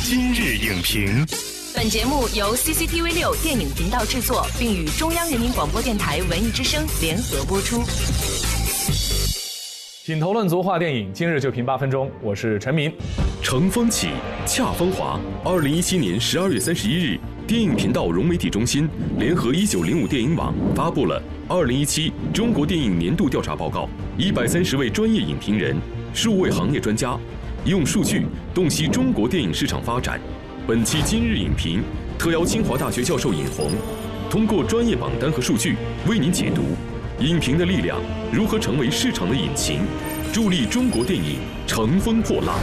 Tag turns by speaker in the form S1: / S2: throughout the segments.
S1: 今日影评，
S2: 本节目由 CCTV 六电影频道制作，并与中央人民广播电台文艺之声联合播出。
S3: 品头论足话电影，今日就评八分钟。我是陈明。
S1: 乘风起，恰风华。二零一七年十二月三十一日，电影频道融媒体中心联合一九零五电影网发布了二零一七中国电影年度调查报告。一百三十位专业影评人，数位行业专家，用数据洞悉中国电影市场发展。本期今日影评特邀清华大学教授尹红，通过专业榜单和数据为您解读影评的力量如何成为市场的引擎，助力中国电影乘风破浪。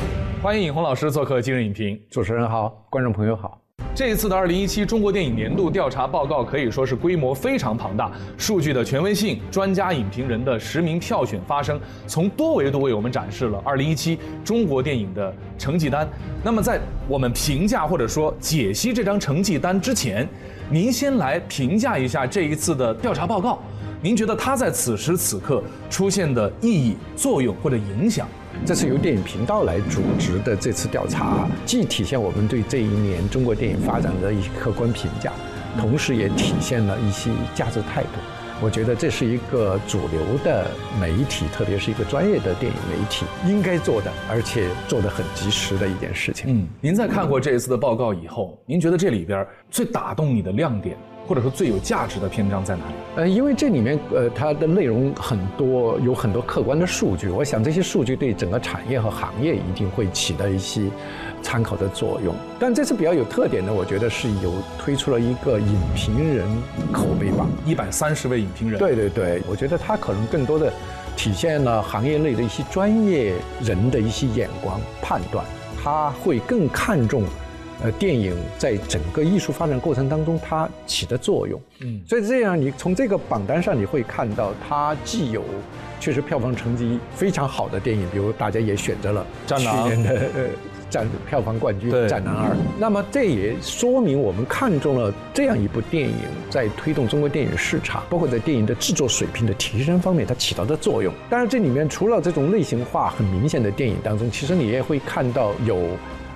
S3: 欢迎尹红老师做客今日影评。
S4: 主持人好，观众朋友好。
S3: 这一次的二零一七中国电影年度调查报告可以说是规模非常庞大，数据的权威性、专家影评人的实名票选发声，从多维度为我们展示了二零一七中国电影的成绩单。那么，在我们评价或者说解析这张成绩单之前，您先来评价一下这一次的调查报告，您觉得它在此时此刻出现的意义、作用或者影响？
S4: 这是由电影频道来组织的这次调查，既体现我们对这一年中国电影发展的一些客观评价，同时也体现了一些价值态度。我觉得这是一个主流的媒体，特别是一个专业的电影媒体应该做的，而且做得很及时的一件事情。
S3: 嗯，您在看过这一次的报告以后，您觉得这里边最打动你的亮点？或者说最有价值的篇章在哪里？
S4: 呃，因为这里面呃它的内容很多，有很多客观的数据。我想这些数据对整个产业和行业一定会起到一些参考的作用。但这次比较有特点的，我觉得是有推出了一个影评人口碑榜，
S3: 一百三十位影评人。
S4: 对对对，我觉得它可能更多的体现了行业内的一些专业人的一些眼光判断，他会更看重。呃，电影在整个艺术发展过程当中，它起的作用，嗯，所以这样你从这个榜单上你会看到，它既有确实票房成绩非常好的电影，比如大家也选择了去年的呃占票房冠军《战狼二》，那么这也说明我们看中了这样一部电影在推动中国电影市场，包括在电影的制作水平的提升方面它起到的作用。当然，这里面除了这种类型化很明显的电影当中，其实你也会看到有。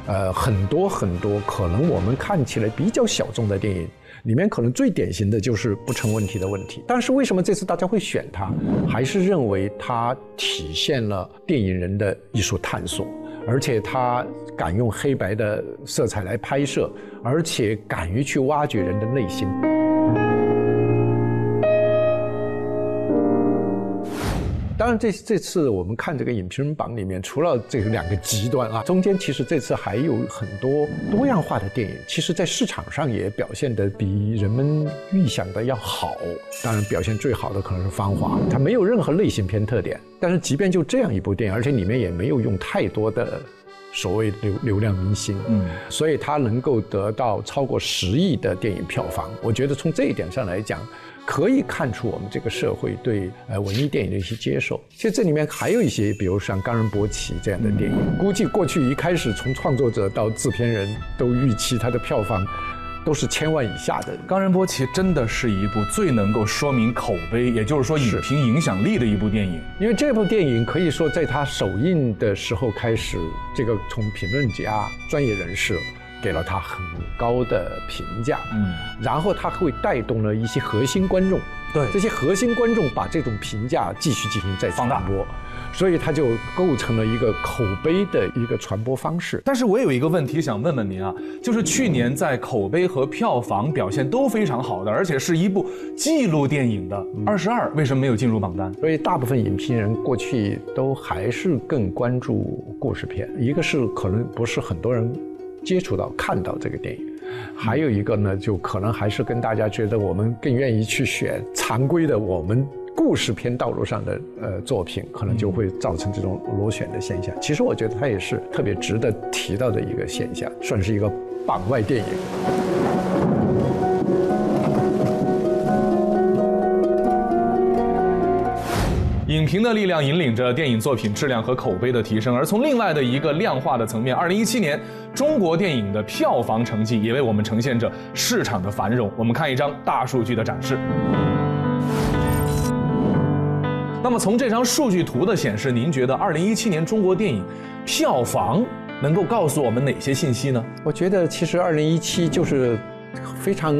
S4: 呃，很多很多，可能我们看起来比较小众的电影，里面可能最典型的就是不成问题的问题。但是为什么这次大家会选它？还是认为它体现了电影人的艺术探索，而且他敢用黑白的色彩来拍摄，而且敢于去挖掘人的内心。当然，这这次我们看这个影评人榜里面，除了这两个极端啊，中间其实这次还有很多多样化的电影，其实在市场上也表现得比人们预想的要好。当然，表现最好的可能是《芳华》，它没有任何类型片特点，但是即便就这样一部电影，而且里面也没有用太多的所谓流流量明星，嗯，所以它能够得到超过十亿的电影票房。我觉得从这一点上来讲。可以看出我们这个社会对呃文艺电影的一些接受。其实这里面还有一些，比如像《冈仁波齐》这样的电影，估计过去一开始从创作者到制片人都预期它的票房都是千万以下的。
S3: 《冈仁波齐》真的是一部最能够说明口碑，也就是说影评影响力的一部电影。
S4: 因为这部电影可以说在它首映的时候开始，这个从评论家、专业人士。给了他很高的评价，嗯，然后他会带动了一些核心观众，
S3: 对
S4: 这些核心观众把这种评价继续进行再
S3: 放大
S4: 播，所以它就构成了一个口碑的一个传播方式。
S3: 但是我有一个问题想问问您啊，就是去年在口碑和票房表现都非常好的，而且是一部纪录电影的《二十二》，为什么没有进入榜单？
S4: 所以大部分影评人过去都还是更关注故事片，一个是可能不是很多人。接触到看到这个电影，还有一个呢，就可能还是跟大家觉得我们更愿意去选常规的我们故事片道路上的呃作品，可能就会造成这种螺旋的现象。其实我觉得它也是特别值得提到的一个现象，算是一个榜外电影。
S3: 影评的力量引领着电影作品质量和口碑的提升，而从另外的一个量化的层面，二零一七年中国电影的票房成绩也为我们呈现着市场的繁荣。我们看一张大数据的展示。那么从这张数据图的显示，您觉得二零一七年中国电影票房能够告诉我们哪些信息呢？
S4: 我觉得其实二零一七就是非常。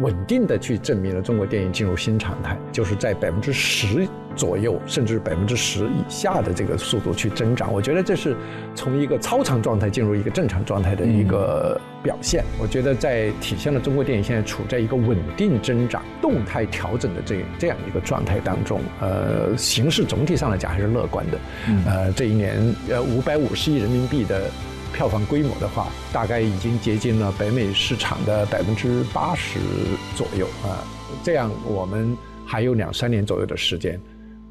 S4: 稳定的去证明了中国电影进入新常态，就是在百分之十左右，甚至百分之十以下的这个速度去增长。我觉得这是从一个超常状态进入一个正常状态的一个表现。我觉得在体现了中国电影现在处在一个稳定增长、动态调整的这这样一个状态当中。呃，形势总体上来讲还是乐观的。呃，这一年呃五百五十亿人民币的。票房规模的话，大概已经接近了北美市场的百分之八十左右啊。这样，我们还有两三年左右的时间，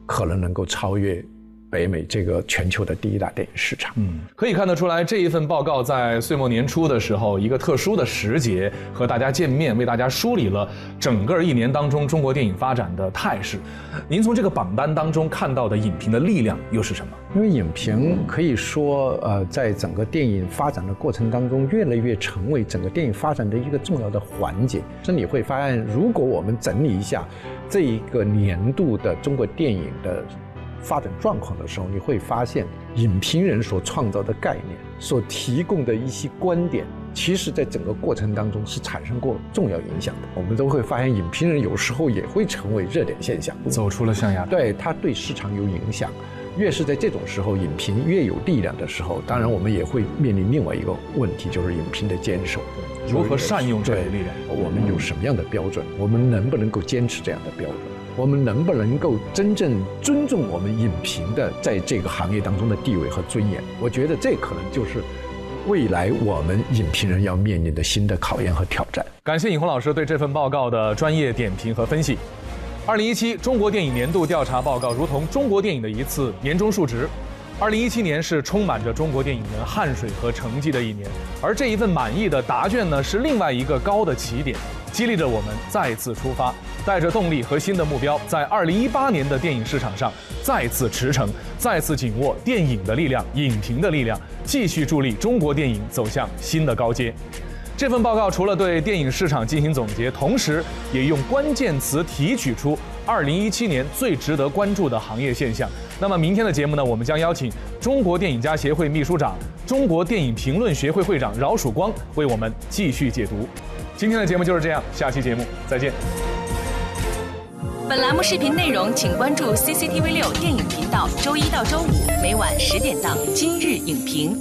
S4: 可能能够超越。北美这个全球的第一大电影市场，嗯，
S3: 可以看得出来，这一份报告在岁末年初的时候，一个特殊的时节和大家见面，为大家梳理了整个一年当中中国电影发展的态势。您从这个榜单当中看到的影评的力量又是什么？
S4: 因为影评可以说，呃，在整个电影发展的过程当中，越来越成为整个电影发展的一个重要的环节。这你会发现，如果我们整理一下这一个年度的中国电影的。发展状况的时候，你会发现影评人所创造的概念、所提供的一些观点，其实在整个过程当中是产生过重要影响的。我们都会发现，影评人有时候也会成为热点现象，
S3: 走出了象牙。
S4: 对，它对市场有影响。越是在这种时候，影评越有力量的时候，当然我们也会面临另外一个问题，就是影评的坚守，
S3: 如何善用这个力量？
S4: 我们有什么样的标准？我们能不能够坚持这样的标准？我们能不能够真正尊重我们影评的在这个行业当中的地位和尊严？我觉得这可能就是未来我们影评人要面临的新的考验和挑战。
S3: 感谢尹红老师对这份报告的专业点评和分析。二零一七中国电影年度调查报告如同中国电影的一次年终述职。二零一七年是充满着中国电影人汗水和成绩的一年，而这一份满意的答卷呢，是另外一个高的起点。激励着我们再次出发，带着动力和新的目标，在二零一八年的电影市场上再次驰骋，再次紧握电影的力量、影评的力量，继续助力中国电影走向新的高阶。这份报告除了对电影市场进行总结，同时也用关键词提取出二零一七年最值得关注的行业现象。那么明天的节目呢，我们将邀请中国电影家协会秘书长、中国电影评论学会会长饶曙光为我们继续解读。今天的节目就是这样，下期节目再见。
S2: 本栏目视频内容，请关注 CCTV 六电影频道，周一到周五每晚十点档《今日影评》。